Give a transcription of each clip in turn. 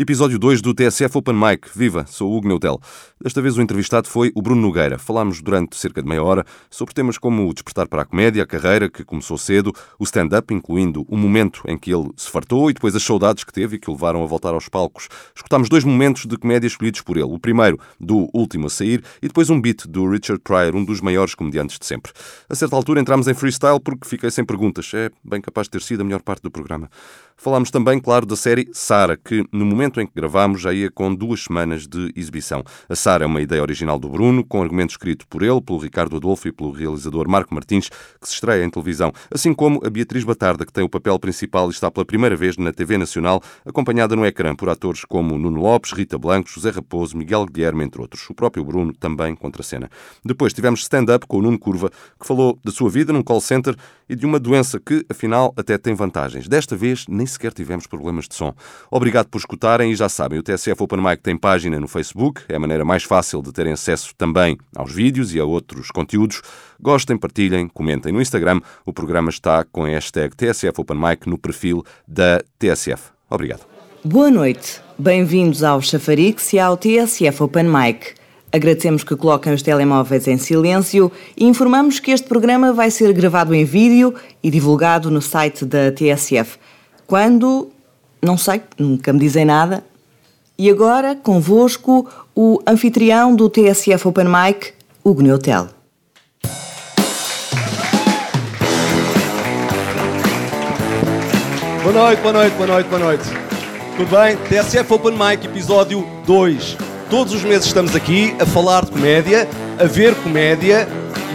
Episódio 2 do TSF Open Mic. Viva, sou o Hugo Neutel. Desta vez o entrevistado foi o Bruno Nogueira. Falámos durante cerca de meia hora sobre temas como o despertar para a comédia, a carreira que começou cedo, o stand-up, incluindo o momento em que ele se fartou e depois as saudades que teve e que o levaram a voltar aos palcos. Escutámos dois momentos de comédia escolhidos por ele. O primeiro, do último a sair, e depois um beat do Richard Pryor, um dos maiores comediantes de sempre. A certa altura entramos em freestyle porque fiquei sem perguntas. É bem capaz de ter sido a melhor parte do programa. Falámos também, claro, da série Sara, que no momento em que gravámos já ia com duas semanas de exibição. A Sara é uma ideia original do Bruno, com argumento escrito por ele, pelo Ricardo Adolfo e pelo realizador Marco Martins, que se estreia em televisão, assim como a Beatriz Batarda, que tem o papel principal e está pela primeira vez na TV Nacional, acompanhada no ecrã por atores como Nuno Lopes, Rita Blanco, José Raposo, Miguel Guilherme, entre outros. O próprio Bruno também contra a cena. Depois tivemos stand-up com o Nuno Curva, que falou da sua vida num call center e de uma doença que, afinal, até tem vantagens. Desta vez, nem sequer tivemos problemas de som. Obrigado por escutarem e já sabem, o TSF Open Mic tem página no Facebook, é a maneira mais fácil de terem acesso também aos vídeos e a outros conteúdos. Gostem, partilhem, comentem no Instagram. O programa está com a hashtag TSF Open Mic no perfil da TSF. Obrigado. Boa noite. Bem-vindos ao Chafarix e ao TSF Open Mic. Agradecemos que coloquem os telemóveis em silêncio e informamos que este programa vai ser gravado em vídeo e divulgado no site da TSF. Quando, não sei, nunca me dizem nada. E agora, convosco, o anfitrião do TSF Open Mic, Hugo Neutel. Boa noite, boa noite, boa noite, boa noite. Tudo bem? TSF Open Mic, episódio 2. Todos os meses estamos aqui a falar de comédia, a ver comédia,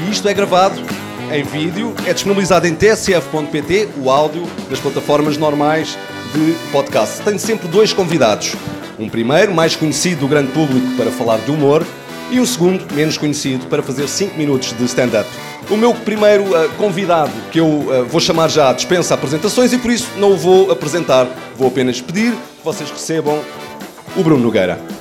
e isto é gravado em vídeo, é disponibilizado em tsf.pt, o áudio das plataformas normais de podcast. Tenho sempre dois convidados. Um primeiro, mais conhecido do grande público para falar de humor, e um segundo, menos conhecido, para fazer 5 minutos de stand-up. O meu primeiro uh, convidado, que eu uh, vou chamar já, dispensa apresentações e por isso não o vou apresentar. Vou apenas pedir que vocês recebam o Bruno Nogueira.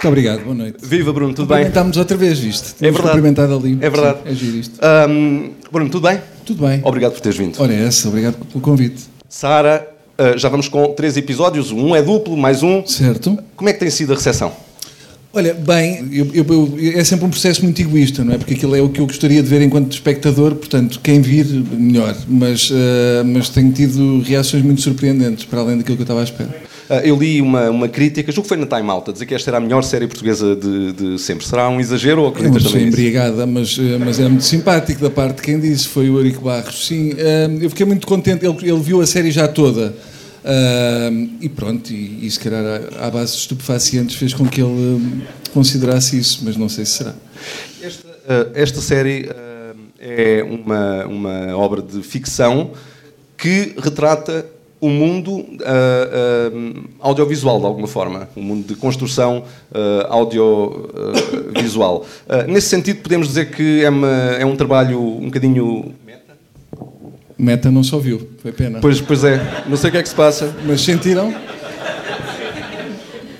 Muito obrigado, boa noite. Viva Bruno, tudo bem? Cumprimentámos outra vez isto. É verdade. cumprimentado ali. É verdade. Sim, é giro isto. Um, Bruno, tudo bem? Tudo bem. Obrigado por teres vindo. Ora, é essa, obrigado pelo convite. Sara, uh, já vamos com três episódios, um é duplo, mais um. Certo. Como é que tem sido a recepção? Olha, bem, eu, eu, eu, é sempre um processo muito egoísta, não é? Porque aquilo é o que eu gostaria de ver enquanto espectador, portanto, quem vir, melhor. Mas, uh, mas tenho tido reações muito surpreendentes, para além daquilo que eu estava à espera. Uh, eu li uma, uma crítica, julgo que foi na Time Out, a dizer que esta era a melhor série portuguesa de, de sempre. Será um exagero ou acreditas também nisso? embriagada, mas, eh, mas é muito simpático da parte de quem disse, foi o Eurico Barros. Sim, eh, eu fiquei muito contente, ele, ele viu a série já toda. eh, e pronto, e, e se calhar à, base de estupefacientes fez com que ele considerasse isso, mas não sei se será. Esta, uh, esta série uh, é uma, uma obra de ficção que retrata o mundo uh, uh, audiovisual, de alguma forma. O mundo de construção uh, audiovisual. Nesse sentido, podemos dizer que é, uma, é um trabalho um bocadinho... Meta não só viu, foi pena. Pois, pois é, não sei o que é que se passa. Mas sentiram?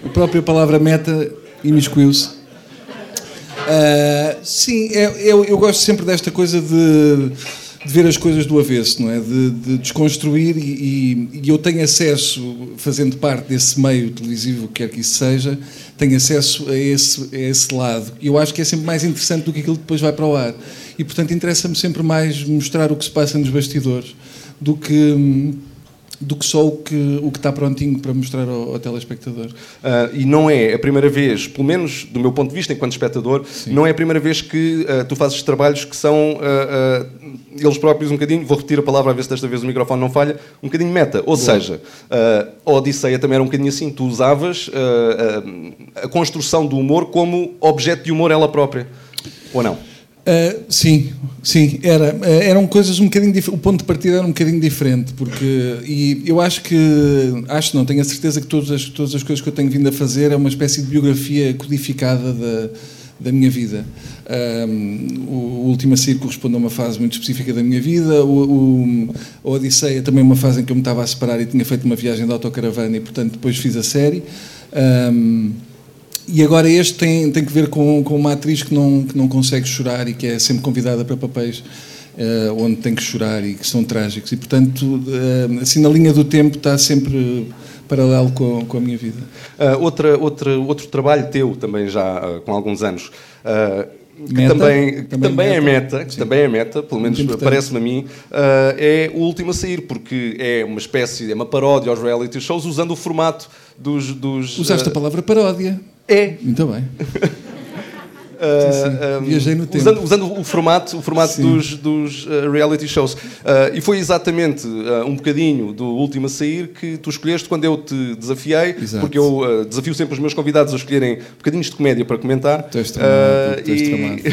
A própria palavra meta imiscuiu-se. Sim, eu, eu gosto sempre desta coisa de, de ver as coisas do avesso, não é? De, de desconstruir e, e- e eu tenho acesso, fazendo parte desse meio televisivo, quer que isso seja, tenho acesso a esse, a esse lado. E eu acho que é sempre mais interessante do que aquilo que depois vai para o ar. E, portanto, interessa-me sempre mais mostrar o que se passa nos bastidores do que... do que só o que, o que está prontinho para mostrar ao, ao telespectador. Uh, e não é a primeira vez, pelo menos do meu ponto de vista enquanto espectador, não é a primeira vez que uh, tu fazes trabalhos que são uh, eles próprios um bocadinho, vou repetir a palavra a ver se desta vez o microfone não falha, um bocadinho meta. Ou seja, uh, a Odisseia também era um bocadinho assim, tu usavas a construção do humor como objeto de humor ela própria. Ou não? Uh, sim, sim, era, uh, eram coisas um bocadinho diferentes. O ponto de partida era um bocadinho diferente, porque e eu acho que, acho não, tenho a certeza que todas as, todas as coisas que eu tenho vindo a fazer é uma espécie de biografia codificada da, da minha vida. Um, o, Última Sair corresponde a uma fase muito específica da minha vida. O, o, a Odisseia também é uma fase em que eu me estava a separar e tinha feito uma viagem de autocaravana e, portanto, depois fiz a série. Um, e agora este tem, tem que ver com, com uma atriz que não, que não consegue chorar e que é sempre convidada para papéis uh, onde tem que chorar e que são trágicos. E, portanto, uh, assim, na linha do tempo está sempre paralelo com, com a minha vida. Uh, outra, outra, outro trabalho teu, também já uh, com alguns anos, uh, que Meta, também, que também também é meta. meta, que também é meta, pelo menos parece-me a mim, é o último a sair, porque é uma espécie, é uma paródia aos reality shows usando o formato dos. dos Usaste a palavra paródia. É. Muito bem. Uh, sim. um, Viajei no tempo. usando, usando o formato, o formato Sim. dos, dos uh, reality shows. Uh, e foi exatamente um bocadinho do último a sair que tu escolheste quando eu te desafiei, Exato. porque eu desafio sempre os meus convidados a escolherem bocadinhos de comédia para comentar. És tramado, e,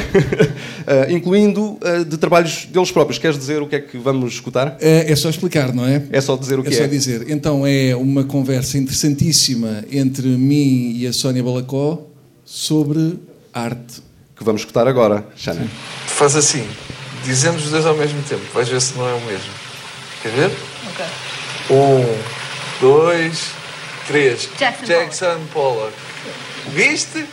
incluindo de trabalhos deles próprios. Queres dizer o que é que vamos escutar? É, é só explicar, não é? É só dizer o que É é. só dizer. Então é uma conversa interessantíssima entre mim e a Sónia Balacó sobre arte. Que vamos escutar agora, Xana. Faz assim, dizemos os dois ao mesmo tempo, vais ver se não é o mesmo. Quer ver? Ok. Um, dois, três. Jackson Jackson Pollock. Viste?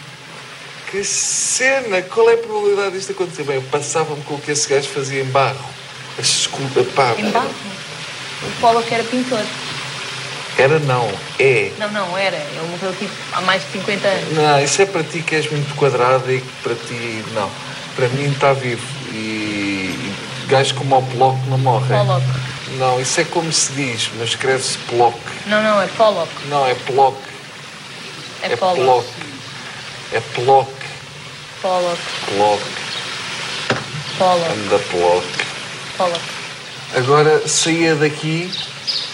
Que cena! Qual é a probabilidade disto acontecer? Bem, eu passava-me com o que esse gajo fazia em barro. As esculturas, pá. Em barro? O Pollock era pintor. Era não, é. Não, não, era. Ele morreu tipo há mais de 50 anos. Não, isso é para ti que és muito quadrada e que para ti. Não. Para mim está vivo. E, e gajos como o Pollock não morrem. Pollock. Não, isso é como se diz, mas escreve-se Pollock. Não, não, é Pollock. Não, é Pollock. É, É Pollock. Pollock. É Pollock. Pollock. Pollock. Pollock. Anda Pollock. Pollock. Agora saía daqui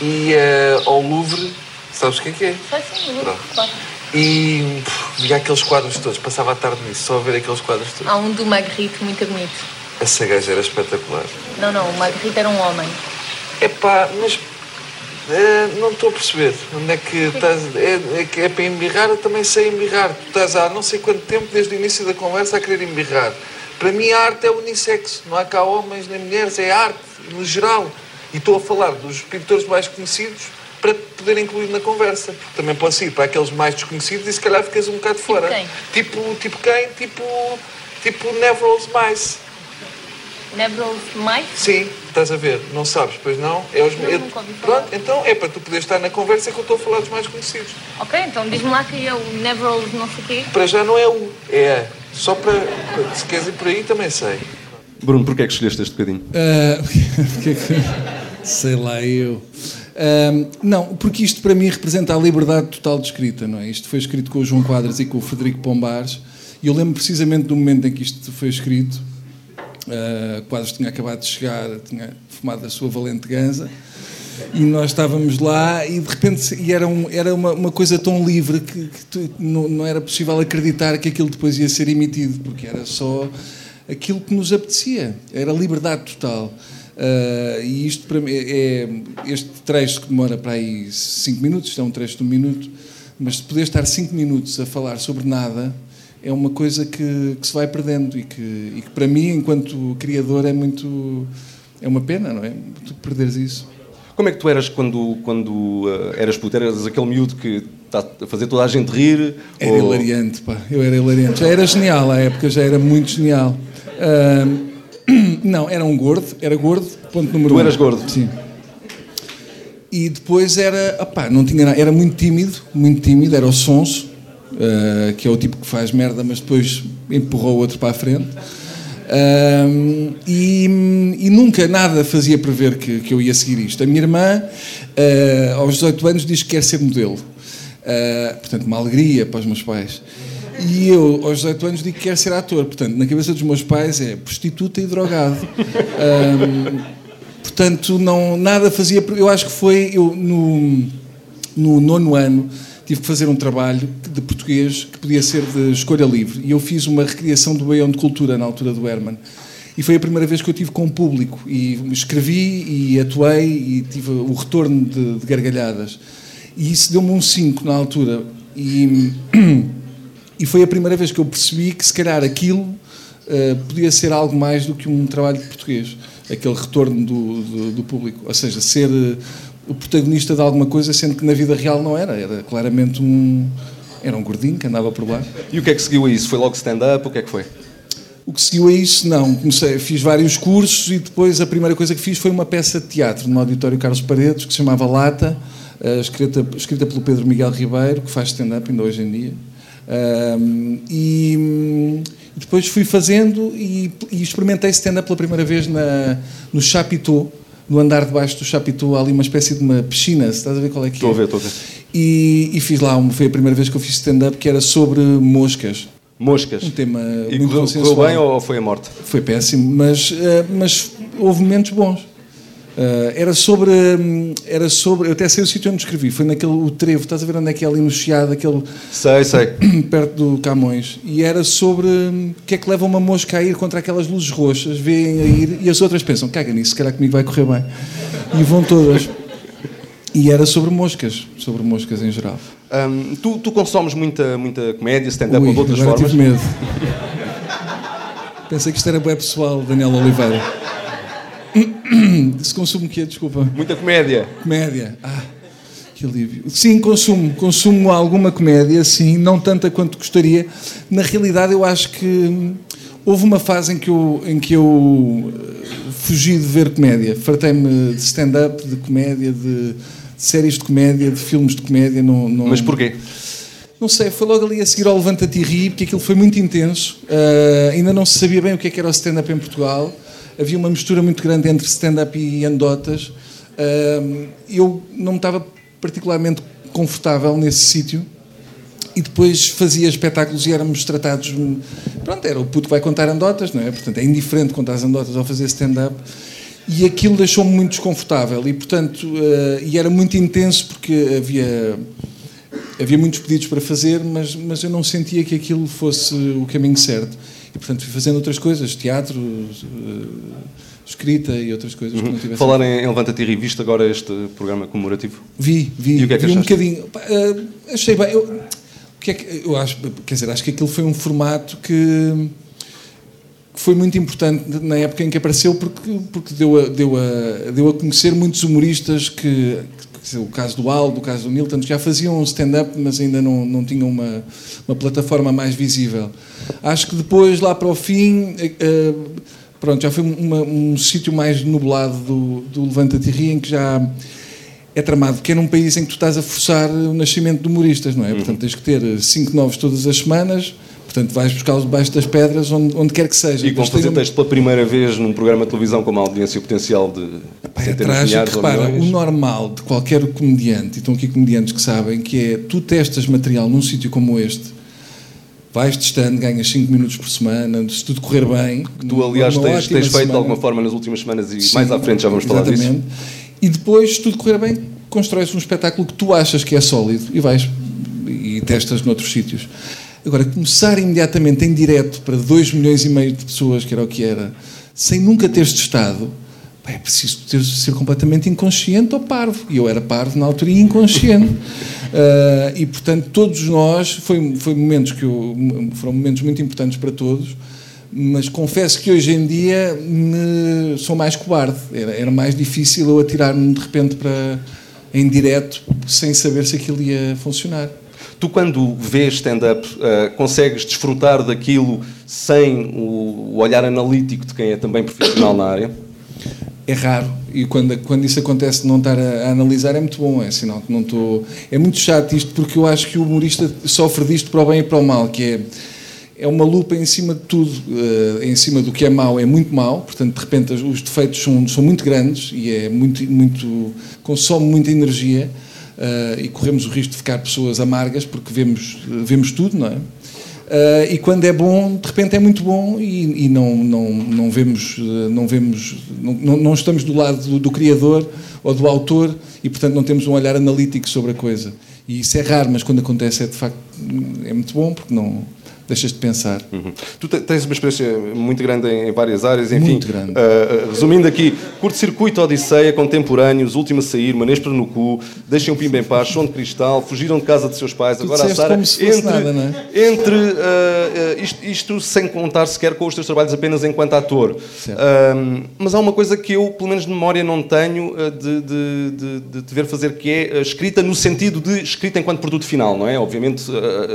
e ia ao Louvre. Sabes o que é que é? Sim, claro. E pff, via aqueles quadros todos. Passava a tarde nisso, só a ver aqueles quadros todos. Há um do Magritte muito bonito. Essa gaja era espetacular. Não, não, o Magritte era um homem. Epá, mas eh, não estou a perceber. Onde é que estás? É, é, é para embirrar, eu também sei embirrar. Tu estás há não sei quanto tempo, desde o início da conversa, a querer embirrar. Para mim, a arte é unissexo. Não há cá homens nem mulheres, é arte, no geral. E estou a falar dos pintores mais conhecidos para poder incluir na conversa. Porque também posso ir para aqueles mais desconhecidos e se calhar ficas um bocado fora. quem? Tipo, tipo quem? Tipo, tipo Nevrose Mais. Nevrose Mike? Sim, estás a ver, não sabes, pois não? É os... Não, é- nunca ouvi falar. Pronto, então é para tu poderes estar na conversa que eu estou a falar dos mais conhecidos. Ok, então diz-me lá que é o Nevrose não sei o quê. Para já não é o, é a. Só para. Se queres ir por aí, também sei. Bruno, porquê é que escolheste este bocadinho? Ah, porque é que- sei lá eu. Não, porque isto para mim representa a liberdade total de escrita, não é? Isto foi escrito com o João Quadras e com o Frederico Pombares, e eu lembro precisamente do momento em que isto foi escrito. Ah, Quadras tinha acabado de chegar, tinha fumado a sua valente ganza, e nós estávamos lá e de repente e era, um, era uma, uma coisa tão livre que, que tu- não, não era possível acreditar que aquilo depois ia ser emitido, porque era só aquilo que nos apetecia, era liberdade total. Ah, e isto para mim é este trecho que demora para aí 5 minutos, isto é um trecho de um minuto, mas de poder estar 5 minutos a falar sobre nada é uma coisa que, que se vai perdendo e que, e que para mim, enquanto criador, é muito. é uma pena, não é? Tu perderes isso. Como é que tu eras quando, quando uh, eras puto? Eras aquele miúdo que está a fazer toda a gente rir? Era ou- hilariante, pá. Eu era hilariante. Já era genial à época, já era muito genial. Ahm, não, era um gordo, era gordo, ponto número Tu um. eras gordo? Sim. E depois era, opá, não tinha nada, era muito tímido, muito tímido, era o sonso, ah, que é o tipo que faz merda, mas depois empurrou o outro para a frente. Ahm, e, e nunca nada fazia prever que, que eu ia seguir isto. A minha irmã, ah, aos 18 anos, diz que quer ser modelo. Ah, portanto, uma alegria para os meus pais. E eu, aos 18 anos, digo que quero ser ator. Portanto, na cabeça dos meus pais é prostituta e drogado. Ahm, portanto, não, nada fazia. Eu acho que foi eu, no, no nono ano tive que fazer um trabalho de português que podia ser de escolha livre. E eu fiz uma recriação do de Cultura na altura do Herman. E foi a primeira vez que eu tive com o público. E escrevi e atuei e tive o retorno de, de gargalhadas. E isso deu-me um 5 na altura. E, e foi a primeira vez que eu percebi que, se calhar, aquilo eh, podia ser algo mais do que um trabalho de português. Aquele retorno do, do, do público. Ou seja, ser eh, o protagonista de alguma coisa, sendo que na vida real não era. Era claramente um. Era um gordinho que andava por lá. E o que é que seguiu a isso? Foi logo stand-up? O que é que foi? O que seguiu a isso, não. Comecei, fiz vários cursos e depois a primeira coisa que fiz foi uma peça de teatro no Auditório Carlos Paredes, que se chamava Lata, uh, escrita, escrita pelo Pedro Miguel Ribeiro, que faz stand-up ainda hoje em dia. Um, e, depois fui fazendo e, e experimentei stand-up pela primeira vez na, no Chapitou, no andar de baixo do Chapitou, há ali uma espécie de uma piscina, estás a ver qual é que estou é? Estou a ver, estou a ver. E, e, fiz lá, foi a primeira vez que eu fiz stand-up que era sobre moscas. Moscas. Um tema e muito correu, correu bem ou foi a morte? Foi péssimo, mas, uh, mas houve momentos bons. Uh, era sobre. Era sobre. Eu até sei o sítio onde escrevi, foi naquele o trevo, estás a ver onde é que é ali no Chiado, aquele. Sei, sei. perto do Camões. E era sobre o que é que leva uma mosca a ir contra aquelas luzes roxas, veem a ir e as outras pensam, caga nisso, se calhar comigo vai correr bem. E vão todas. E era sobre moscas, sobre moscas em geral. Um, tu, tu consomes muita, muita comédia, stand-up ou de outras agora formas? Tive medo. Pensei que isto era bem pessoal, Daniel Oliveira. Se consumo o quê? Desculpa. Muita comédia. Comédia. Ah, que alívio. Sim, consumo. Consumo alguma comédia, sim, não tanta quanto gostaria. Na realidade, eu acho que hum, houve uma fase em que eu, em que eu eh, fugi de ver comédia. Fartei-me de stand-up, de comédia, de, de, séries de comédia, de filmes de comédia. Não, não... Mas porquê? Não sei, foi logo ali a seguir ao Levanta-te e Ri, porque aquilo foi muito intenso. Uh, ainda não se sabia bem o que, é que era o stand-up em Portugal havia uma mistura muito grande entre stand-up e anedotas. eu não me estava particularmente confortável nesse sítio e depois fazia espetáculos e éramos tratados. Pronto, era o puto que vai contar anedotas, não é? Portanto, é indiferente contar as anedotas ou fazer stand-up. E aquilo deixou-me muito desconfortável e, portanto, uh, e era muito intenso porque havia havia muitos pedidos para fazer, mas, mas eu não sentia que aquilo fosse o caminho certo. Portanto, fui fazendo outras coisas, teatro, uh, escrita e outras coisas uhum. que. Falar em, em Levanta-te e viste agora este programa comemorativo? Vi, vi. E o que é que vi achaste? um bocadinho. Uh, achei bem. Eu, o que é que, eu acho, quer dizer, acho que aquilo foi um formato que foi muito importante na época em que apareceu porque, porque deu, a, deu, a, deu a conhecer muitos humoristas que, o caso do Aldo, o caso do Nilton, já faziam stand-up, mas ainda não, não tinham uma, uma plataforma mais visível. Acho que depois, lá para o fim, uh, pronto, já foi uma, um sítio mais nublado do, do Levanta-te em que já é tramado, porque é num país em que tu estás a forçar o nascimento de humoristas, não é? Uhum. Portanto, tens que ter cinco novos todas as semanas Portanto, vais buscá-los debaixo das pedras, onde, onde quer que seja. E vão fazer texto pela primeira vez num programa de televisão com uma audiência potencial de Epá, é trágico, repara, o normal de qualquer comediante, e estão aqui comediantes que sabem, que é, tu testas material num sítio como este, vais testando, ganhas 5 minutos por semana, se tudo correr bem... Que tu, aliás, tens, tens feito semana, de alguma forma nas últimas semanas e Sim, mais à frente já vamos exatamente. falar disso. E depois, se tudo correr bem, constróis um espetáculo que tu achas que é sólido e vais e testas noutros sítios. Agora, começar imediatamente em direto para 2 milhões e meio de pessoas, que era o que era, sem nunca teres testado, é preciso ter, ser completamente inconsciente ou parvo. E eu era parvo na altura e inconsciente. uh, e, portanto, todos nós, foi, foi momentos que eu, foram momentos muito importantes para todos, mas confesso que hoje em dia me, sou mais cobarde. Era, era mais difícil eu atirar-me de repente para em direto sem saber se aquilo ia funcionar. Tu, quando vês stand-up, uh, consegues desfrutar daquilo sem o, olhar analítico de quem é também profissional na área? é raro. E quando, quando isso acontece de não estar a, a, analisar é muito bom, é sinal que não estou... É muito chato isto porque eu acho que o humorista sofre disto para o bem e para o mal, que é, é uma lupa em cima de tudo, uh, em cima do que é mau é muito mau, portanto de repente os defeitos são, são muito grandes e é muito, muito consome muita energia e corremos o risco de ficar pessoas amargas porque vemos, vemos tudo, não é? Uh, e quando é bom, de repente é muito bom e, e não, não, não vemos, não, vemos não, não estamos do lado do, do, criador ou do autor e, portanto, não temos um olhar analítico sobre a coisa. E isso é raro, mas quando acontece é de facto é muito bom porque não deixas de pensar. Uhum. Tu tens uma experiência muito grande em várias áreas, enfim. Muito grande. Uh, resumindo aqui, curto-circuito, Odisseia, contemporâneos, último a sair, Manespra no cu, deixem o Pimba em paz, som de cristal, fugiram de casa de seus pais, tu agora a Sara. Entre, nada, não é? entre uh, isto, isto, sem contar sequer com os teus trabalhos apenas enquanto ator. mas há uma coisa que eu, pelo menos de memória, não tenho de, de, de, de te ver fazer, que é escrita no sentido de escrita enquanto produto final, não é? Obviamente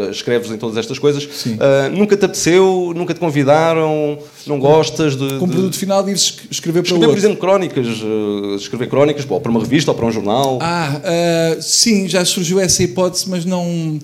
escreves em todas estas coisas. Sim Uh, nunca te apeteceu, nunca te convidaram, não gostas de. Com de... produto final ires escrever para Escrever, outro. por exemplo, crónicas, uh, escrever crónicas ou para uma revista ou para um jornal. Ah, ah, sim, já surgiu essa hipótese, mas não.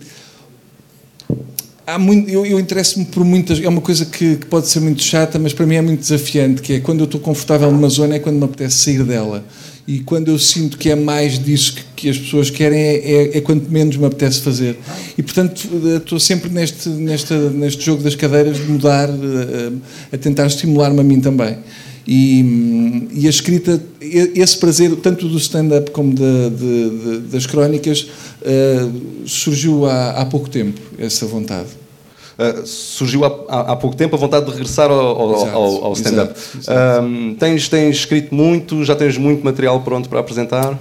Há muito, eu, eu interesso-me por muitas. É uma coisa que, que pode ser muito chata, mas para mim é muito desafiante. Que é quando eu estou confortável numa zona, é quando me apetece sair dela. E quando eu sinto que é mais disso que, que as pessoas querem, é, é, é quanto menos me apetece fazer. E portanto, eh, estou sempre neste, neste, neste jogo das cadeiras de mudar, eh, a tentar estimular-me a mim também. E, hum, e a escrita, esse prazer, tanto do stand-up como da- de- de- das crónicas, eh, surgiu há, há pouco tempo, essa vontade. Uh, surgiu há, há- há pouco tempo a vontade de regressar ao, ao- ao- ao stand-up. Um, tens, tens escrito muito, já tens muito material pronto para apresentar?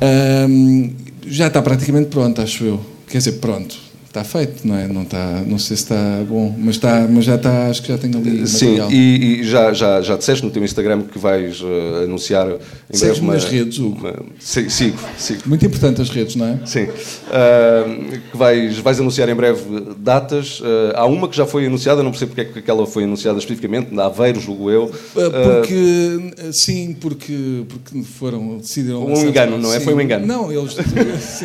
Hum, já está praticamente pronto, acho eu. Quer dizer, pronto. Está feito, não é? Não, está, não sei se está bom, mas, está, mas já está, acho que já tenho ali Sim, material. e, e já, já, já disseste no teu Instagram que vais uh, anunciar em breve Segues-me uma, nas redes, Hugo? uma- Sim, sigo, sigo. Muito importante as redes, não é? Sim. Uh, que vais, vais anunciar em breve datas. Uh, há uma que já foi anunciada, não percebo porque é que aquela foi anunciada especificamente, na Aveiro, julgo eu. Porque, sim, porque, porque foram, decidiram... Um engano, não é? Sim. Foi um engano. Não, eles...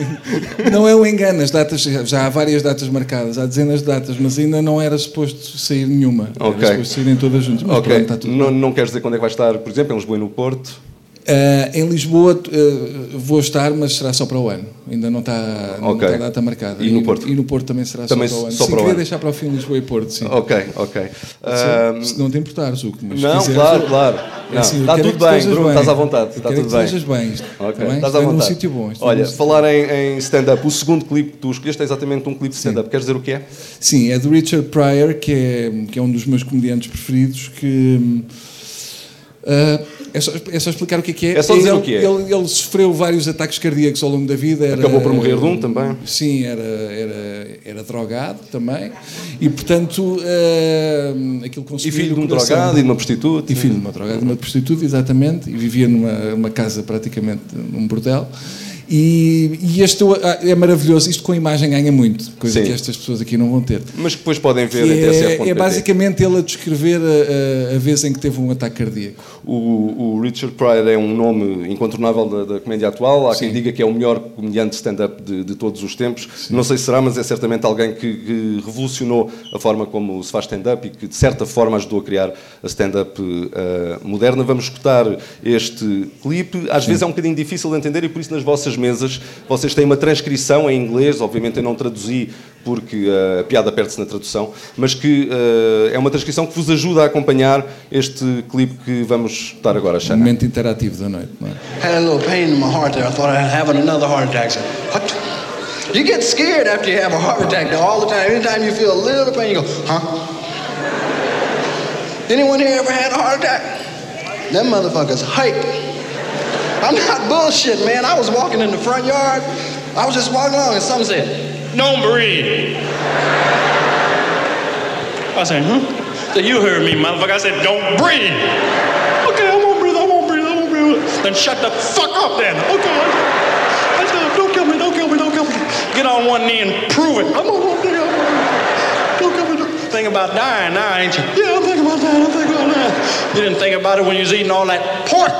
Não é um engano, as datas, já há várias datas marcadas, há dezenas de datas, mas ainda não era suposto sair nenhuma. Ok. Era suposto saírem todas juntas, mas ok. pronto, está tudo não, não queres dizer quando é que vais estar, por exemplo, em Lisboa e no Porto? Ah, em Lisboa ah, vou estar, mas será só para o ano. Ainda não está, não Ok. está a data marcada. E no Porto? E no Porto também será Também só para o ano. só sim, para queria ano. deixar para o fim Lisboa e Porto, sim. Ok, ok. Um, Se não te importares, Zuco. Mas se não, quiseres, claro, eu- claro. É Não, assim, está quero tudo bem, Bruno, estás à vontade. Eu Está quero tudo que bem. estejas bem. Está estás à vai num vontade. sítio bom. Olha, falar em, em stand-up, o segundo clipe que tu escolheste é exatamente um clipe de stand-up. Queres dizer o que é? Sim, é do Richard Pryor, que é, que é um dos meus comediantes preferidos, que... ah, é, só, é só explicar o que é que é. É só dizer ele, o que é. Ele, ele sofreu vários ataques cardíacos ao longo da vida. Era, Acabou por morrer de um também. Sim, era, era, era drogado também. E, portanto, ah, aquilo E conseguiu... filho de um drogado e de uma prostituta. E filho de uma drogada, de uma prostituta, exatamente, e vivia numa uma casa praticamente num bordel. E, e este é maravilhoso, isto com a imagem ganha muito, coisa Sim. que estas pessoas aqui não vão ter. Mas que depois podem ver em é, é basicamente ele a descrever a, a- a vez em que teve um ataque cardíaco. O, o Richard Pryor é um nome incontornável da, da comédia atual. Há quem diga que é o melhor comediante stand-up de, de todos os tempos. Não sei se será, mas é certamente alguém que, que revolucionou a forma como se faz stand-up e que, de certa forma, ajudou a criar a stand-up eh, moderna. Vamos escutar este clipe. Às vezes é um bocadinho difícil de entender e, por isso, nas vossas mesas, vocês têm uma transcrição em inglês. Obviamente, eu não traduzi porque eh, a piada perde-se na tradução, mas que eh, é uma transcrição que vos ajuda a acompanhar este clipe que vamos escutar agora, Um Xana. momento interativo da noite. Não é? Had a little pain in my heart there. I thought I had having another heart attack. So, what? You get scared after you have a heart attack though, all the time. Anytime you feel a little pain, you go, huh? Anyone here ever had a heart attack? Them motherfuckers hype. I'm not bullshit, man. I was walking in the front yard. I was just walking along and someone said, Don't breathe. I said, huh? So you heard me, motherfucker. I said, Don't breathe. Okay, I won't breathe, I won't breathe, I won't breathe. Then shut the fuck up then. Okay. I said, don't kill me, don't kill me, don't kill me. Get on one knee and prove it. I'm on one knee. I'm. Don't kill me. Don't. Think about dying now, ain't you? Yeah, I'm thinking about dying. I'm thinking about dying. You didn't think about it when you was eating all that pork.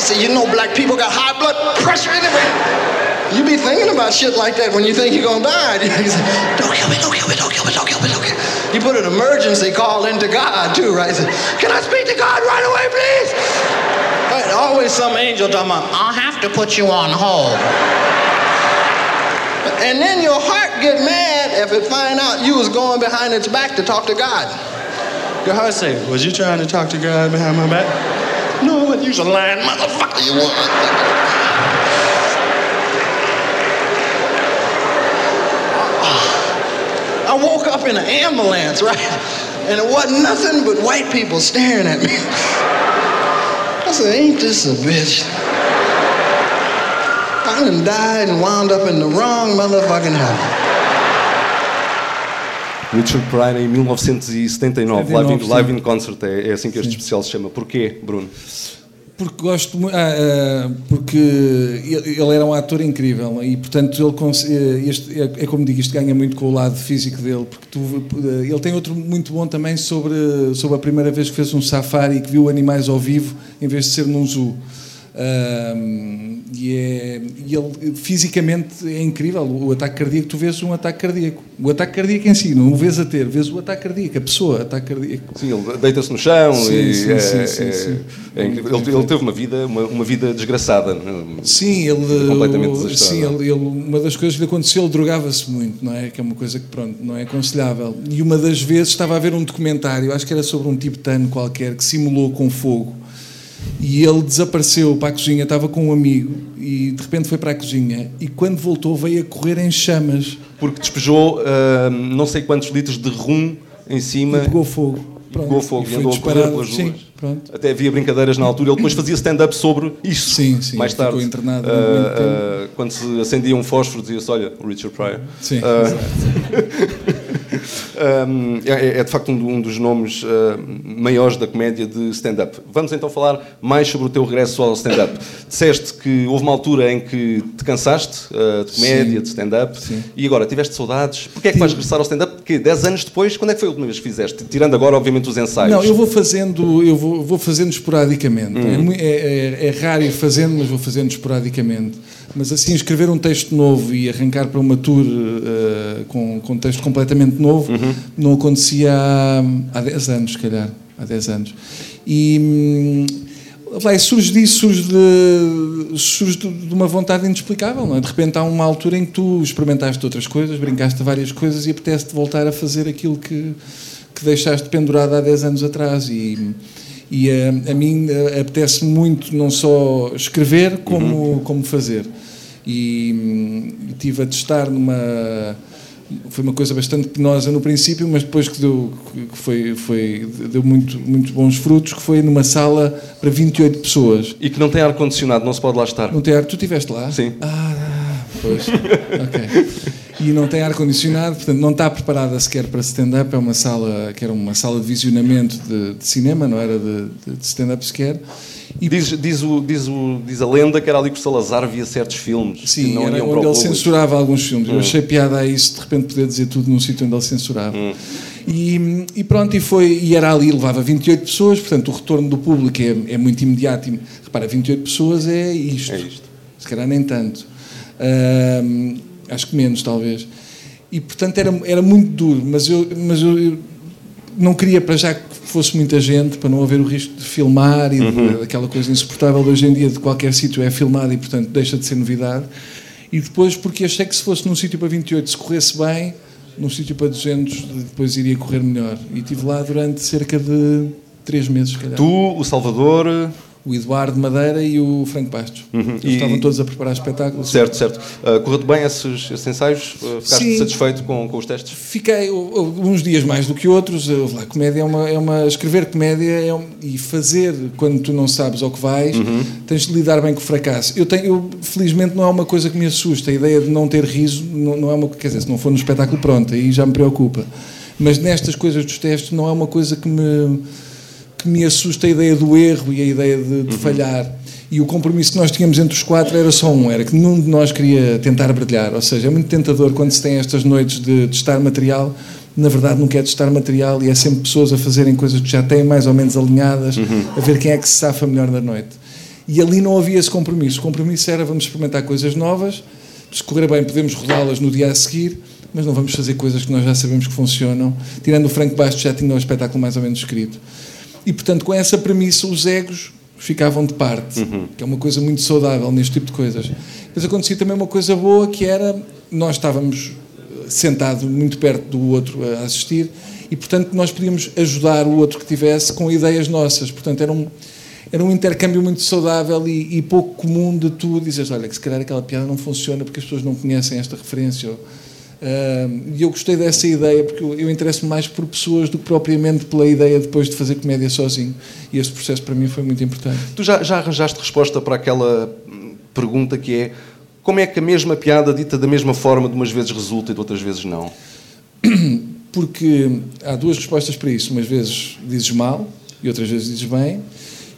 Oh, said, you know black people got high blood pressure everything. You be thinking about shit like that when you think you're gonna die. You say, don't kill me, don't kill me, don't kill me, don't kill me, don't kill me. You put an emergency call into God too, right? Say, Can I speak to God right away, please? Right, always some angel talking about, I'll have to put you on hold. And then your heart get mad if it find out you was going behind its back to talk to God. Your heart say, was you trying to talk to God behind my back? No, but you's a lying motherfucker, you was. I woke up in an ambulance, right? And it wasn't nothing but white people staring at me. I said, ain't this a bitch? I done died and wound up in the wrong motherfucking house. Richard Pryor em 1979, 79, live, in, sim. live in Concert, é, é assim que este especial se chama. Porquê, Bruno? Porque gosto ah, ah, porque ele era um ator incrível e portanto ele eh, este, é, é como digo isto ganha muito com o lado físico dele porque tu, eh, ele tem outro muito bom também sobre sobre a primeira vez que fez um safari e que viu animais ao vivo em vez de ser num zoo E, é, e ele fisicamente é incrível o ataque cardíaco, tu vês um ataque cardíaco o ataque cardíaco em si, não o vês a ter vês o ataque cardíaco, a pessoa, ataque cardíaco Sim, ele deita-se no chão Sim, e sim, é, sim, é- sim. é incrível. Ele, ele teve uma vida, uma, uma vida desgraçada. é? Sim, ele, completamente o- sim ele, ele- uma das coisas que lhe aconteceu, ele drogava-se muito, não é? Que é uma coisa que, pronto, não é aconselhável. E uma das vezes estava a ver um documentário, acho que era sobre um tibetano qualquer, que simulou com fogo. E ele desapareceu para a cozinha, estava com um amigo e de repente foi para a cozinha e quando voltou veio a correr em chamas Porque despejou ah, não sei quantos litros de rum em cima. e pegou fogo. e pegou fogo e, foi andou a correr pelas ruas. Sim, pronto. Até havia brincadeiras na altura. Ele depois fazia stand-up sobre isso. Sim, sim, Mais ficou tarde. internado tempo. ah, quando se acendia um fósforo, dizia-se: Olha, Richard Pryor. Sim, exato. Um, é, é de facto um, um dos nomes uh, maiores da comédia de stand-up. Vamos então falar mais sobre o teu regresso ao stand-up. Disseste que houve uma altura em que te cansaste uh, de comédia, Sim. de stand-up, e agora tiveste saudades. Porquê é que vais regressar ao stand-up? Porque 10 anos depois, quando é que foi a última vez que fizeste? Tirando agora, obviamente, os ensaios. Não, eu vou fazendo, eu vou, vou fazendo esporadicamente. Uhum. É É, é- raro ir fazendo, mas vou fazendo esporadicamente. Mas assim, escrever um texto novo e arrancar para uma tour eh, com, com um texto completamente novo Uhum. não acontecia há, há 10 anos, se calhar. Há 10 anos. E. Vai, surge disso, surge de, surge de uma vontade inexplicável. Não é? De repente há uma altura em que tu experimentaste outras coisas, brincaste várias coisas e apetece-te voltar a fazer aquilo que, que deixaste pendurado há 10 anos atrás. E, e a, a mim apetece muito não só escrever, como, como fazer. E hum, estive a testar numa. Foi uma coisa bastante penosa no princípio, mas depois que deu, que foi, foi, deu muito, muito bons frutos, que foi numa sala para 28 pessoas. E que não tem ar-condicionado, não se pode lá estar. Não tem ar, tu estiveste lá? Sim. Ah, pois. ok. E não tem ar-condicionado, portanto não está preparada sequer para stand-up. É uma sala que era uma sala de visionamento de, de cinema, não era de, de- stand-up sequer. E Diz, diz, o, diz, o, diz a lenda que era ali que o Salazar via certos filmes. Sim, não era onde ele público. censurava alguns filmes. Hum. Eu achei piada a isso, de repente poder dizer tudo num sítio onde ele censurava. Hum. E, e pronto, e, foi, e era ali, levava 28 pessoas, portanto o retorno do público é, é muito imediato. Repara, 28 pessoas é isto. É isto. Se calhar nem tanto. Ahm, acho que menos, talvez. E portanto era, era muito duro, mas eu, mas eu, eu não queria para já fosse muita gente, para não haver o risco de filmar e de- Uhum. daquela coisa insuportável de hoje em dia de qualquer sítio é filmado e portanto deixa de ser novidade. E depois porque achei que se fosse num sítio para 28, se corresse bem, num sítio para 200, depois iria correr melhor. E estive lá durante cerca de três meses, se calhar. Tu, o Salvador. O Eduardo Madeira e o Franco Bastos. Eles Uhum. E- estavam todos a preparar espetáculos. Certo, certo. Uh, Correu-te bem esses, esses ensaios? Uh, ficaste Sim. satisfeito com, com os testes? Fiquei uh, uns dias mais do que outros. Uh, lá, comédia é uma, é uma escrever comédia é um- e fazer quando tu não sabes ao que vais, Uhum. tens de lidar bem com o fracasso. Eu tenho, eu, felizmente, não é uma coisa que me assusta. A ideia de não ter riso não, não é uma quer dizer, se não for no espetáculo pronto, aí já me preocupa. Mas nestas coisas dos testes não é uma coisa que me que me assusta a ideia do erro e a ideia de, de falhar. E o compromisso que nós tínhamos entre os quatro era só um, era que nenhum de nós queria tentar brilhar. Ou seja, é muito tentador quando se tem estas noites de testar material, na verdade não quer testar material e é sempre pessoas a fazerem coisas que já têm mais ou menos alinhadas, a ver quem é que se safa melhor na noite. E ali não havia esse compromisso. O compromisso era vamos experimentar coisas novas, se correr bem podemos rodá-las no dia a seguir, mas não vamos fazer coisas que nós já sabemos que funcionam. Tirando o Franco Bastos já tinha o espetáculo mais ou menos escrito. E, portanto, com essa premissa, os egos ficavam de parte, que é uma coisa muito saudável neste tipo de coisas. Depois acontecia também uma coisa boa, que era, nós estávamos eh, sentados muito perto do outro a assistir, e, portanto, nós podíamos ajudar o outro que tivesse com ideias nossas. Portanto, era um, era um intercâmbio muito saudável e, e pouco comum de tu dizeres, olha, que se calhar aquela piada não funciona porque as pessoas não conhecem esta referência. ou, E eu gostei dessa ideia porque eu, eu interesso mais por pessoas do que propriamente pela ideia depois de fazer comédia sozinho. E esse processo para mim foi muito importante. Tu já, já arranjaste resposta para aquela hum, pergunta que é como é que a mesma piada dita da mesma forma de umas vezes resulta e de outras vezes não? Porque há duas respostas para isso. Umas vezes dizes mal e outras vezes dizes bem.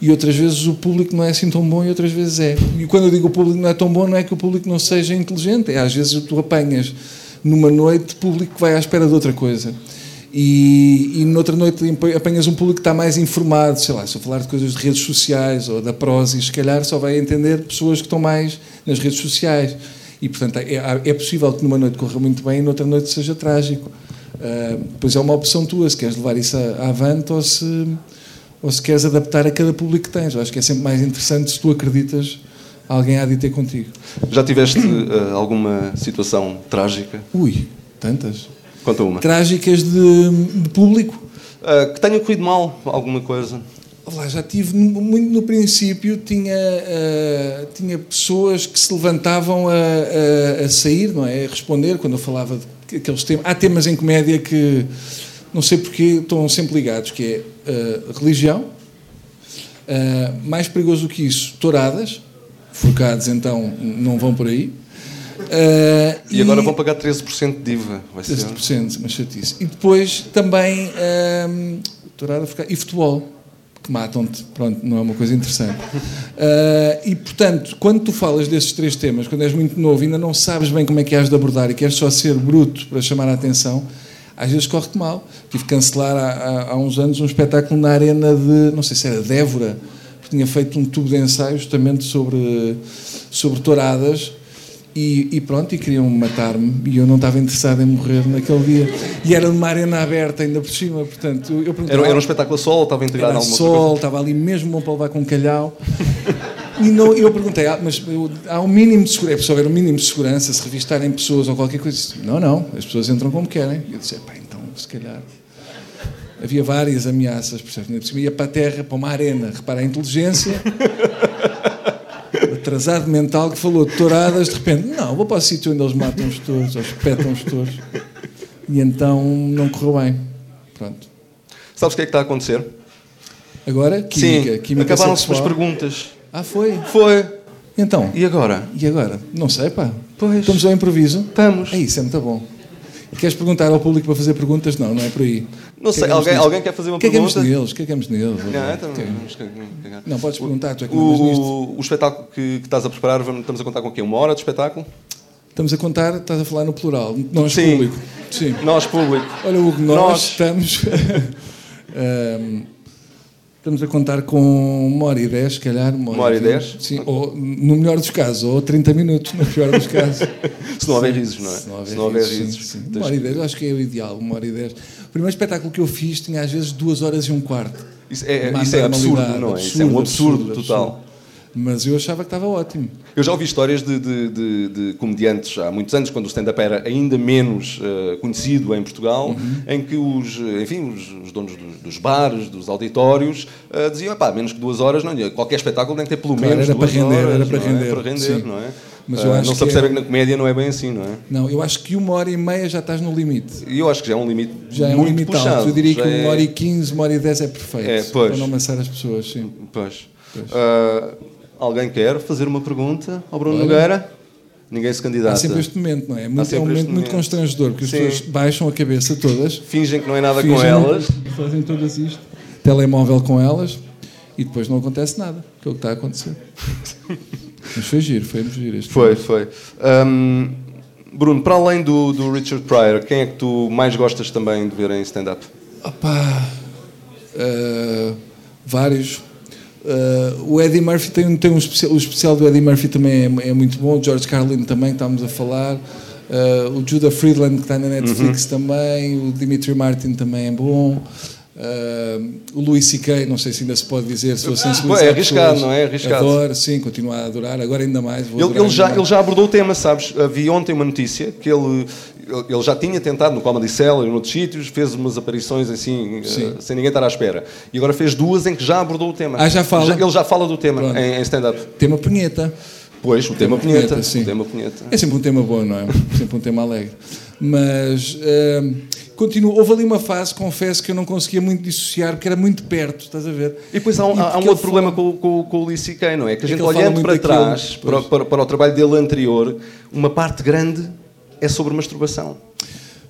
e outras vezes o público não é assim tão bom e outras vezes é. E quando eu digo o público não é tão bom, não é que o público não seja inteligente, é às vezes tu apanhas numa noite público que vai à espera de outra coisa. E, e noutra noite apanhas um público que está mais informado, sei lá, se eu falar de coisas de redes sociais ou da prosa, se calhar só vai entender pessoas que estão mais nas redes sociais. E, portanto, é, é possível que numa noite corra muito bem e noutra noite seja trágico. Uh, pois é uma opção tua, se queres levar isso avante ou se ou se queres adaptar a cada público que tens. Eu acho que é sempre mais interessante se tu acreditas alguém há de ter contigo. Já tiveste uh, alguma situação trágica? Ui, tantas. Conta uma. Trágicas de, de público? Uh, que tenha corrido mal alguma coisa? Olá, já tive muito no princípio tinha uh, tinha pessoas que se levantavam a, a, a, sair, não é, a responder quando eu falava de aqueles temas. Há temas em comédia que não sei porque estão sempre ligados, que é religião, mais perigoso do que isso, touradas, forcados então não vão por aí. Uh, e, e, agora vão pagar 13% de IVA. Vai 13%, ser. mas chatice. E depois também uh, tourada, e futebol, que matam-te. Pronto, não é uma coisa interessante. Uh, e portanto, quando tu falas desses três temas, quando és muito novo, ainda não sabes bem como é que has de abordar e queres só ser bruto para chamar a atenção, às vezes corre-te mal. Tive que cancelar há, há, há, uns anos um espetáculo na arena de, não sei se era Dévora, porque tinha feito um tubo de ensaio justamente sobre, sobre touradas. E, e, pronto, e queriam matar-me e eu não estava interessado em morrer naquele dia. E era numa arena aberta ainda por cima, portanto... Eu era, era um espetáculo a sol estava integrado era alguma sol, coisa? estava ali mesmo bom para levar com um calhau. E não, eu perguntei, ah, mas há um mínimo de segurança, é só haver um mínimo de segurança, se revistarem pessoas ou qualquer coisa. Não, não, as pessoas entram como querem. Eu disse, pá, então, se calhar... Havia várias ameaças, percebes? Ia para a terra, para uma arena, repara a inteligência atrasado mental que falou de touradas, de repente, não, vou para o sítio onde eles matam os touros, ou espetam os touros. E então não correu bem. Pronto. Sabes o que é que está a acontecer? Agora? Química. Sim, química acabaram-se as perguntas. Ah, foi? Foi. Então? E agora? E agora? Não sei, pá. Pois. Estamos ao improviso? Estamos. É isso, é muito bom. Queres perguntar ao público para fazer perguntas? Não, não é por aí. Não sei, alguém, alguém quer fazer uma cagamos pergunta? Neles, cagamos neles. Não, então, não, podes perguntar, tu é que o, o espetáculo que, que, estás a preparar, estamos a contar com o quê? Uma hora de espetáculo? Estamos a contar, estás a falar no plural. Nós, Sim. público. Sim. Nós, público. Olha, Hugo, nós, nós. estamos... Estamos a contar com uma hora e dez, se calhar. Uma hora, uma hora e dez? Sim, ou no melhor dos casos, ou 30 minutos, no pior dos casos. se não houver risos, não é? Se não houver, se não houver risos. risos. Sim, sim. Uma hora e dez, acho que é o ideal, uma hora e dez. O primeiro espetáculo que eu fiz tinha às vezes duas horas e um quarto. Isso é, isso é absurdo, não é? Absurdo, isso é um absurdo, absurdo total. Absurdo. Mas eu achava que estava ótimo. Eu já ouvi histórias de, de, de, de comediantes há muitos anos, quando o stand-up era ainda menos uh, conhecido em Portugal, uhum. em que os, enfim, os, os donos dos, dos, bares, dos auditórios, uh, diziam, pá, menos que duas horas, não, qualquer espetáculo tem que ter pelo claro, menos era duas para render, horas. Era para render, é? para render sim. não é? Mas eu uh, acho não se percebe é... que na comédia não é bem assim, não é? Não, eu acho que uma hora e meia já estás no limite. E eu acho que já é um limite já é muito um limite puxado. Alto. Eu diria já que é... uma hora e quinze, uma hora e dez é perfeito. É, pois. Para não amassar as pessoas, sim. Pois. pois. Uh, Alguém quer fazer uma pergunta ao Bruno Olha. Nogueira? Ninguém se candidata. Há sempre este momento, não é? Muito, é um momento muito constrangedor, porque Sim. as pessoas baixam a cabeça todas. Fingem que não é nada com elas. Fazem todas isto. Telemóvel com elas e depois não acontece nada, que é o que está a acontecer. Mas foi giro, foi giro este Foi, momento. foi. Um, Bruno, para além do, do Richard Pryor, quem é que tu mais gostas também de ver em stand-up? Opá, uh, vários. Uh, o Eddie Murphy tem, tem um especial, o especial do Eddie Murphy também é, é muito bom, o George Carlin também estamos a falar, uh, o Judah Friedland que está na Netflix uhum. também, o Dimitri Martin também é bom. Uh, o Louis C.K., não sei se ainda se pode dizer, se fosse É arriscado, não é? Arriscado. Adoro, sim, continuo a adorar, agora ainda mais. Ele, ele, já, mais. ele já abordou o tema, sabes? Vi ontem uma notícia que ele, ele já tinha tentado no Comedy Cellar e noutros sítios, fez umas aparições assim, uh, sem ninguém estar à espera. E agora fez duas em que já abordou o tema. Ah, já fala? Já, ele já fala do tema em, em stand-up. Tema punheta. Pois, o, o tema, tema punheta. punheta sim. O tema punheta. É sempre um tema bom, não é? sempre um tema alegre. Mas. Uh, continuo. Houve ali uma fase, confesso, que eu não conseguia muito dissociar, porque era muito perto, estás a ver? E depois há um, há um outro problema com, com, com o Lee C.K., não é? Que a é gente que olhando para trás, para, para, para, o trabalho dele anterior, uma parte grande é sobre masturbação.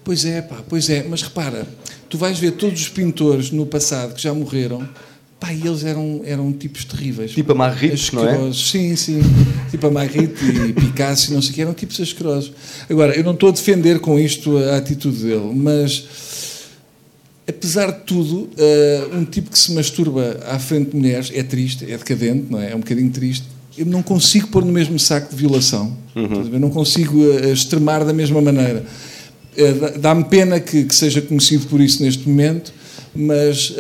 Pois é, pá, pois é. Mas repara, tu vais ver todos os pintores no passado que já morreram, Pá, e eles eram, eram tipos terríveis. Tipo a Marritos, não é? Sim, sim. tipo a Marrite e Picasso e não sei o que, eram tipos asquerosos. Agora, eu não estou a defender com isto a atitude dele, mas apesar de tudo, eh, um tipo que se masturba à frente de mulheres é triste, é decadente, não é? É um bocadinho triste. Eu não consigo pôr no mesmo saco de violação. A ver? Não consigo eh, extremar da mesma maneira. Dá- Dá-me pena que, que seja conhecido por isso neste momento, mas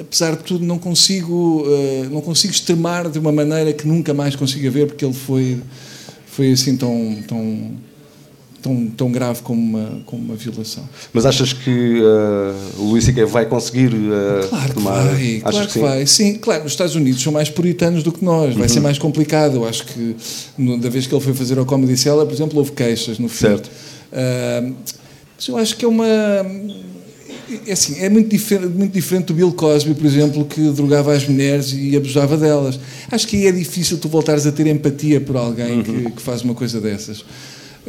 apesar de tudo não consigo eh, não consigo extremar de uma maneira que nunca mais consiga ver porque ele foi foi assim tão tão tão, tão grave como uma como uma violação. Mas achas que eh, o Luís C.K. vai conseguir eh, Claro que tomar? vai, Achas claro que, sim? vai. Sim, claro, os Estados Unidos são mais puritanos do que nós, vai Uhum. ser mais complicado. Eu acho que no- da vez que ele foi fazer ao Comedy Cellar, por exemplo, houve queixas no filme. Certo. Ah, mas eu acho que é uma. É assim, é muito diferente, muito diferente do Bill Cosby, por exemplo, que drogava as mulheres e abusava delas. Acho que aí é difícil tu voltares a ter empatia por alguém Uhum. que, que faz uma coisa dessas.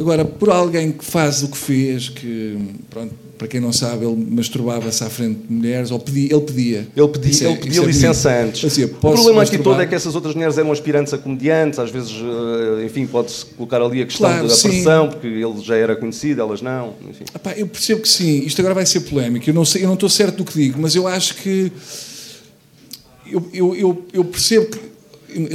Agora, por alguém que faz o que fez, que, pronto, para quem não sabe, ele masturbava-se à frente de mulheres, ou pedia, ele pedia. Ele pedia, Isso é- ele pedia é licença bonito. antes. Assim, o problema aqui todo é que essas outras mulheres eram aspirantes a comediantes, às vezes, eh, enfim, pode-se colocar ali a questão Claro, da pressão, porque ele já era conhecido, elas não. Epá, eu percebo que sim, isto agora vai ser polémico. Eu não, sei, eu não estou certo do que digo, mas eu acho que. Eu, eu, eu, eu percebo que.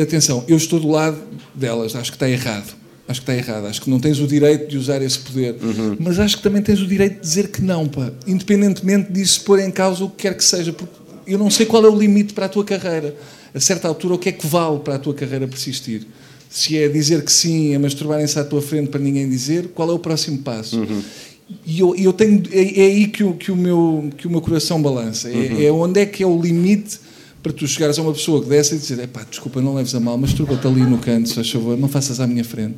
Atenção, eu estou do lado delas, acho que está errado. Acho que está errado. Acho que não tens o direito de usar esse poder. Mas acho que também tens o direito de dizer que não, pá. Independentemente disso pôr em causa o que quer que seja. Porque eu não sei qual é o limite para a tua carreira. A certa altura, o que é que vale para a tua carreira persistir? Se é dizer que sim, a masturbarem-se à tua frente para ninguém dizer, qual é o próximo passo? E eu, eu tenho, é, é aí que o, que, o meu, que o meu coração balança. É, é onde é que é o limite para tu chegares a uma pessoa que dessa e dizer: "Epá, desculpa, não leves a mal, mas turba-te ali no canto, se faz favor, não faças à minha frente.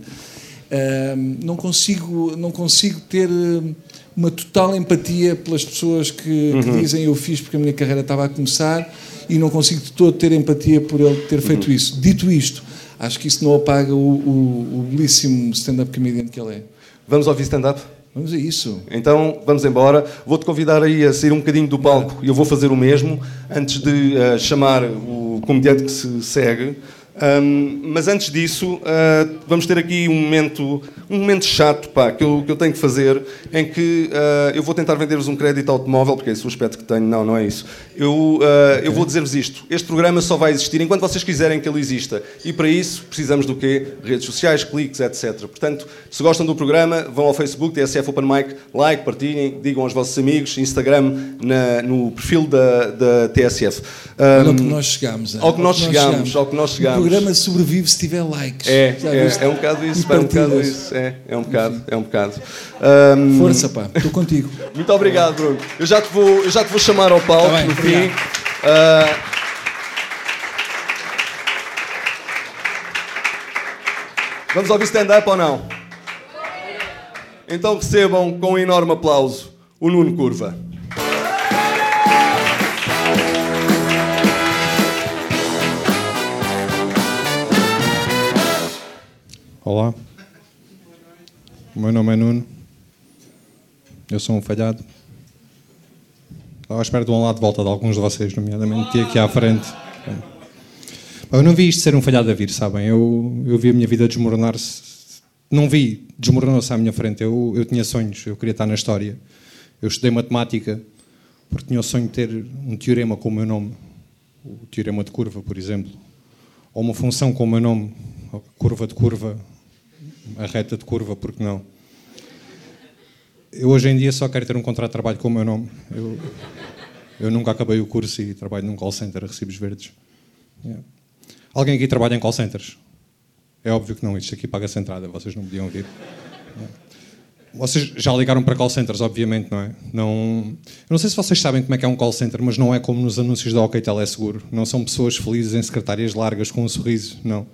Ahm, não, consigo, não consigo ter hum, uma total empatia pelas pessoas que, que dizem eu fiz porque a minha carreira estava a começar e não consigo de todo ter empatia por ele ter feito isso. Dito isto, acho que isso não apaga o, o, o belíssimo stand-up comedian que ele é. Vamos ouvir stand-up? Vamos a isso. Então vamos embora. Vou-te convidar aí a sair um bocadinho do palco e eu vou fazer o mesmo antes de eh, chamar o comediante que se segue. Ahm, mas antes disso, ah, vamos ter aqui um momento, um momento chato pá, que, eu, que eu tenho que fazer, em que ah, eu vou tentar vender-vos um crédito automóvel, porque é esse o aspecto que tenho. Não, não é isso. Eu, ah, eu vou dizer-vos isto. Este programa só vai existir enquanto vocês quiserem que ele exista. E para isso precisamos do quê? Redes sociais, cliques, etc. Portanto, se gostam do programa, vão ao Facebook, TSF Open Mic, like, partilhem, digam aos vossos amigos, Instagram, na- no perfil da, da TSF. Ao Ahm, que nós chegamos. ao que nós chegamos, ao que nós chegamos. O programa sobrevive se tiver likes. É, é, é um bocado isso, pá, é um bocado isso. É, é um bocado, é um bocado. Ahm, Força, pá, estou contigo. muito obrigado, Bruno. Eu já te vou, eu já te vou chamar ao palco Tá bem, no obrigado. fim. Ah, Vamos ouvir stand-up ou não? Então recebam com um enorme aplauso o Nuno Curva. Olá, o meu nome é Nuno, eu sou um falhado. Estava à espera de um lado de volta de alguns de vocês, nomeadamente aqui, à frente. Eu não vi isto ser um falhado a vir, sabem? Eu, eu vi a minha vida desmoronar-se. Não vi, desmoronou-se à minha frente. Eu, eu tinha sonhos, eu queria estar na história. Eu estudei matemática porque tinha o sonho de ter um teorema com o meu nome. O teorema de curva, por exemplo. Ou uma função com o meu nome. Curva de curva, a reta de curva, porque não? Eu hoje em dia só quero ter um contrato de trabalho com o meu nome. Eu, eu nunca acabei o curso e trabalho num call center a recibos verdes. Yeah. Alguém aqui trabalha em call centers? É óbvio que não, isto aqui paga-se entrada, vocês não podiam vir. Vocês já ligaram para call centers, obviamente, não é? Não, eu não sei se vocês sabem como é que é um call center, mas não é como nos anúncios da OK Teleseguro. Não são pessoas felizes em secretárias largas com um sorriso, não.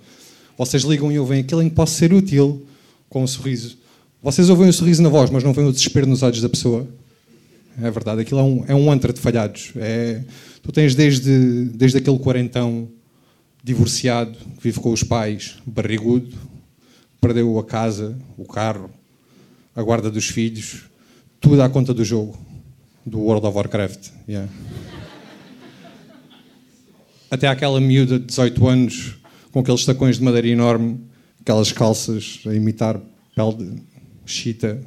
Vocês ligam e ouvem aquilo em que posso ser útil com um sorriso. Vocês ouvem o sorriso na voz, mas não veem o desespero nos olhos da pessoa. É verdade, aquilo é um, é um antro de falhados. É, tu tens desde, desde aquele quarentão divorciado, que vive com os pais, barrigudo, perdeu a casa, o carro, a guarda dos filhos, tudo à conta do jogo, do World of Warcraft. Yeah. até àquela miúda de 18 anos, com aqueles tacões de madeira enorme, aquelas calças a imitar pele de chita,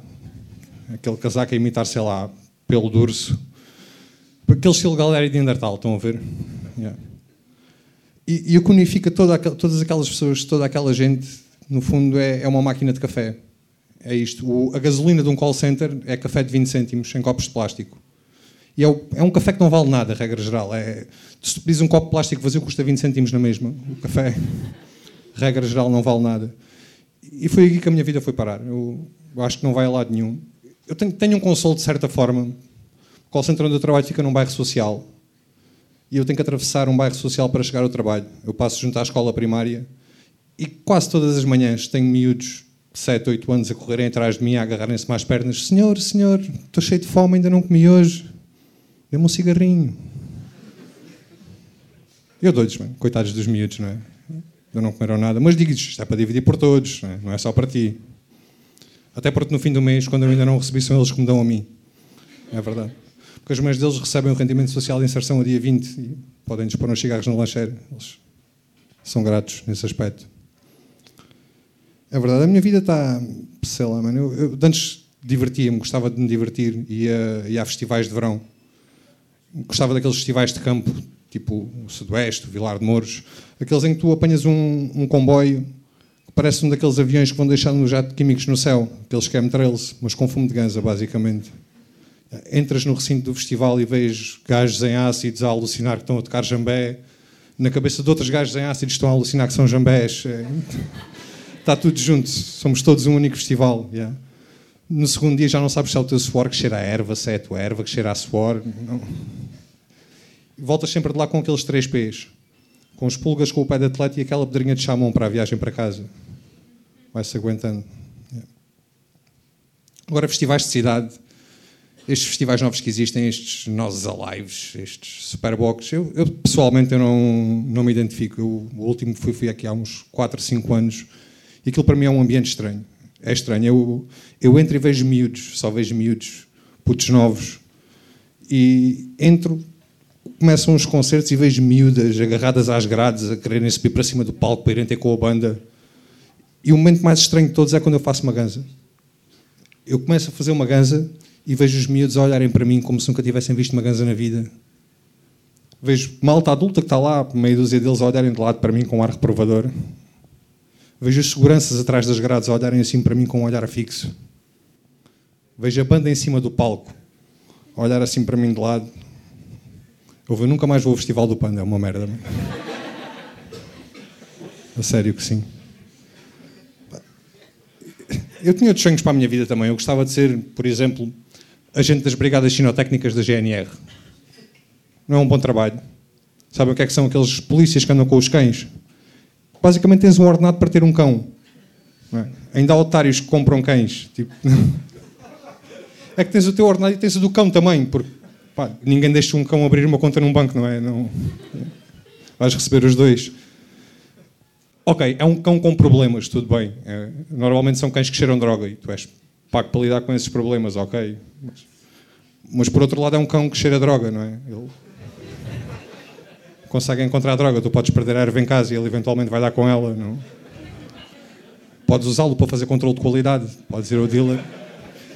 aquele casaco a imitar, sei lá, pelo de urso. Aquele estilo galera de Neandertal, estão a ver? Yeah. E, e o que unifica toda, todas aquelas pessoas, toda aquela gente, no fundo, é, é uma máquina de café. É isto. O, a gasolina de um call center é café de 20 cêntimos em copos de plástico. E é, o, é um café que não vale nada, regra geral. É, se tu pedis um copo plástico vazio, custa 20 cêntimos na mesma. O café, regra geral, não vale nada. E foi aqui que a minha vida foi parar. Eu, eu acho que não vai a lado nenhum. Eu tenho, tenho um consolo, de certa forma. O call center onde eu trabalho fica num bairro social e eu tenho que atravessar um bairro social para chegar ao trabalho. Eu passo junto à escola primária e quase todas as manhãs tenho miúdos de 7, 8 anos a correrem atrás de mim, a agarrarem-se mais pernas. Senhor, senhor, estou cheio de fome, ainda não comi hoje. Dê-me um cigarrinho. Eu dou-lhes, coitados dos miúdos, não é? Ainda não comeram nada. Mas digo-lhes, isto é para dividir por todos, não é? não é só para ti. Até porque no fim do mês, quando eu ainda não recebi, são eles que me dão a mim. É verdade porque as mães deles recebem o rendimento social de inserção a dia 20 e podem-lhes pôr uns cigarros no lancheiro. Eles são gratos nesse aspecto. É verdade, a minha vida está. sei lá, mano. Eu, eu antes divertia-me, gostava de me divertir, ia, ia a festivais de verão. Gostava daqueles festivais de campo, tipo o Sudoeste, o Vilar de Mouros, aqueles em que tu apanhas um, um comboio que parece um daqueles aviões que vão deixando os jato de químicos no céu, aqueles chemtrails, mas com fumo de ganza, basicamente entras no recinto do festival e vês gajos em ácidos a alucinar que estão a tocar jambé, na cabeça de outros gajos em ácidos estão a alucinar que são jambés. É, está tudo junto, somos todos um único festival. Yeah. No segundo dia já não sabes se é o teu suor que cheira a erva, se é a tua erva que cheira a suor. Não. Voltas sempre de lá com aqueles três P's. Com os pulgas, com o pé de atleta e aquela pedrinha de chamão para a viagem para casa. Vai-se aguentando. Yeah. Agora, festivais de cidade estes festivais novos que existem, estes Nós Alives, estes Superbox, eu, eu, pessoalmente eu não, não me identifico. Eu, o último que fui, fui aqui há uns 4, 5 anos e aquilo para mim é um ambiente estranho. É estranho. Eu, eu entro e vejo miúdos, só vejo miúdos, putos novos, e entro, começam os concertos e vejo miúdas agarradas às grades a quererem subir para cima do palco para irem ter com a banda. E o momento mais estranho de todos é quando eu faço uma ganza. Eu começo a fazer uma ganza e vejo os miúdos olharem para mim como se nunca tivessem visto uma ganza na vida. Vejo malta adulta que está lá, meia dúzia deles a olharem de lado para mim com um ar reprovador. Vejo as seguranças atrás das grades a olharem assim para mim com um olhar fixo. Vejo a banda em cima do palco a olhar assim para mim de lado. Eu nunca mais vou ao Festival do Panda, é uma merda. A sério que sim eu tinha outros sonhos para a minha vida também. Eu gostava de ser, por exemplo, agente das Brigadas Sinotécnicas da GNR. Não é um bom trabalho. Sabem o que é que são aqueles polícias que andam com os cães? Basicamente tens um ordenado para ter um cão. É? Ainda há otários que compram cães. Tipo... é que tens o teu ordenado e tens o do cão também, porque pá, ninguém deixa um cão abrir uma conta num banco, não é? Não... Vais receber os dois. Ok, é um cão com problemas, tudo bem. É, normalmente são cães que cheiram droga e tu és pago para lidar com esses problemas, ok. Mas, mas, por outro lado é um cão que cheira droga, não é? Ele consegue encontrar droga, tu podes perder a erva em casa e ele eventualmente vai dar com ela, não? Podes usá-lo para fazer controle de qualidade, podes ir ao dealer,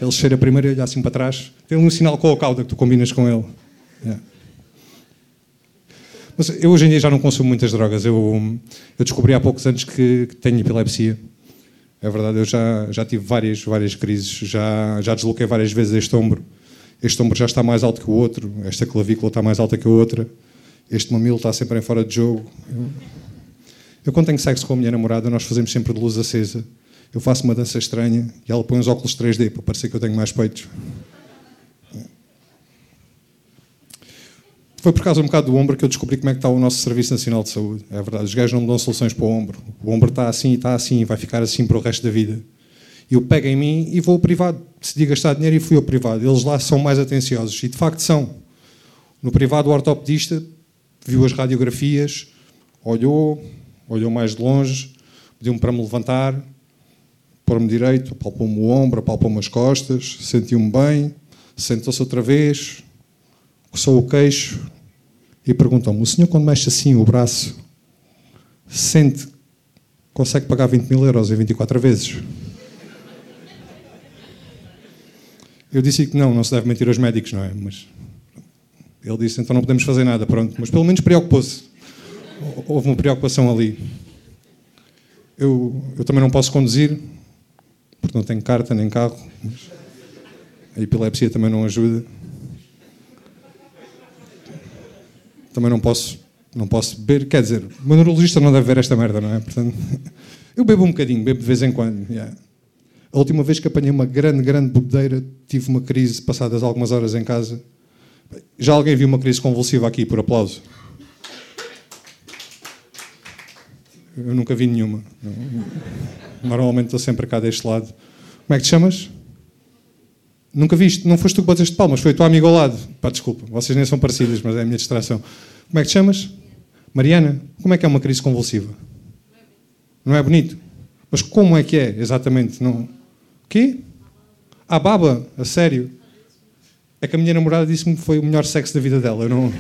ele cheira primeiro e olha assim para trás, tem um sinal com a cauda que tu combinas com ele. Yeah. Mas eu hoje em dia já não consumo muitas drogas. Eu, eu descobri há poucos anos que, que tenho epilepsia. É verdade, eu já, já tive várias, várias crises, já, já desloquei várias vezes este ombro. Este ombro já está mais alto que o outro, esta clavícula está mais alta que a outra, este mamilo está sempre em fora de jogo. Eu, eu quando tenho sexo com a minha namorada, nós fazemos sempre de luz acesa. Eu faço uma dança estranha e ela põe os óculos 3D para parecer que eu tenho mais peitos. Foi por causa um bocado do ombro que eu descobri como é que está o nosso Serviço Nacional de Saúde. É verdade, os gajos não me dão soluções para o ombro. O ombro está assim e está assim vai ficar assim para o resto da vida. Eu pego em mim e vou ao privado. Decidi gastar dinheiro e fui ao privado. Eles lá são mais atenciosos. E de facto são. No privado, o ortopedista viu as radiografias, olhou, olhou mais de longe, pediu-me para me levantar, pôr-me direito, apalpou-me o ombro, apalpou-me as costas, sentiu-me bem, sentou-se outra vez, coçou o queixo e perguntam-me: o senhor, quando mexe assim o braço, sente consegue pagar 20 mil euros em 24 vezes? Eu disse que não, não se deve mentir aos médicos, não é? Mas ele disse: então não podemos fazer nada, pronto. Mas pelo menos preocupou-se. Houve uma preocupação ali. Eu, eu também não posso conduzir, porque não tenho carta nem carro. a epilepsia também não ajuda. Também não posso, não posso beber. Quer dizer, o neurologista não deve ver esta merda, não é? Portanto, eu bebo um bocadinho, bebo de vez em quando. Yeah. A última vez que apanhei uma grande, grande bebedeira, tive uma crise passadas algumas horas em casa. Já alguém viu uma crise convulsiva aqui, por aplauso? Eu nunca vi nenhuma. Normalmente estou sempre cá deste lado. Como é que te chamas? Nunca viste? Não foste tu que bateste palmas, foi o teu amigo ao lado. Pá, desculpa, vocês nem são parecidas, mas é a minha distração. Como é que te chamas? Mariana, como é que é uma crise convulsiva? Não é bonito? Mas como é que é, exatamente? Não... Quê? A baba? A sério? É que a minha namorada disse-me que foi o melhor sexo da vida dela. Eu não...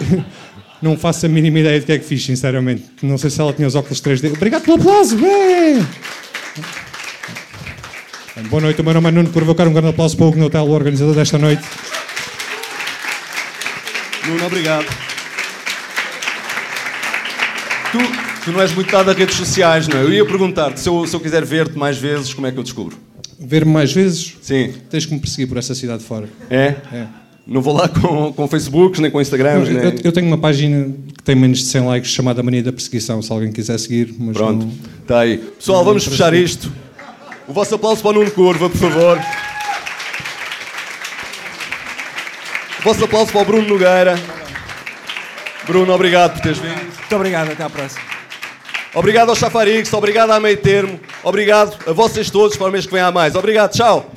não faço a mínima ideia do que é que fiz, sinceramente. Não sei se ela tinha os óculos 3D. Obrigado pelo aplauso! Bem! Boa noite, o meu nome é Nuno quero um grande aplauso para o Hugo Hotel, o organizador desta noite. Nuno, obrigado. Tu, tu não és muito dado a redes sociais, não é? Eu ia perguntar-te, se eu, se eu quiser ver-te mais vezes, como é que eu descubro? Ver-me mais vezes? Sim. Tens que me perseguir por essa cidade fora. É? É. Não vou lá com, com Facebooks, nem com Instagrams, Eu, nem... eu- eu tenho uma página que tem menos de 100 likes chamada Mania da Perseguição, se alguém quiser seguir. Mas Pronto, não- está aí. Pessoal, vamos fechar isto. O vosso aplauso para o Nuno Curva, por favor. O vosso aplauso para o Bruno Nogueira. Bruno, obrigado por teres vindo. Muito obrigado, até à próxima. Obrigado ao Chafarix, obrigado à Meio Termo, obrigado a vocês todos para o mês que vem há mais. Obrigado, tchau.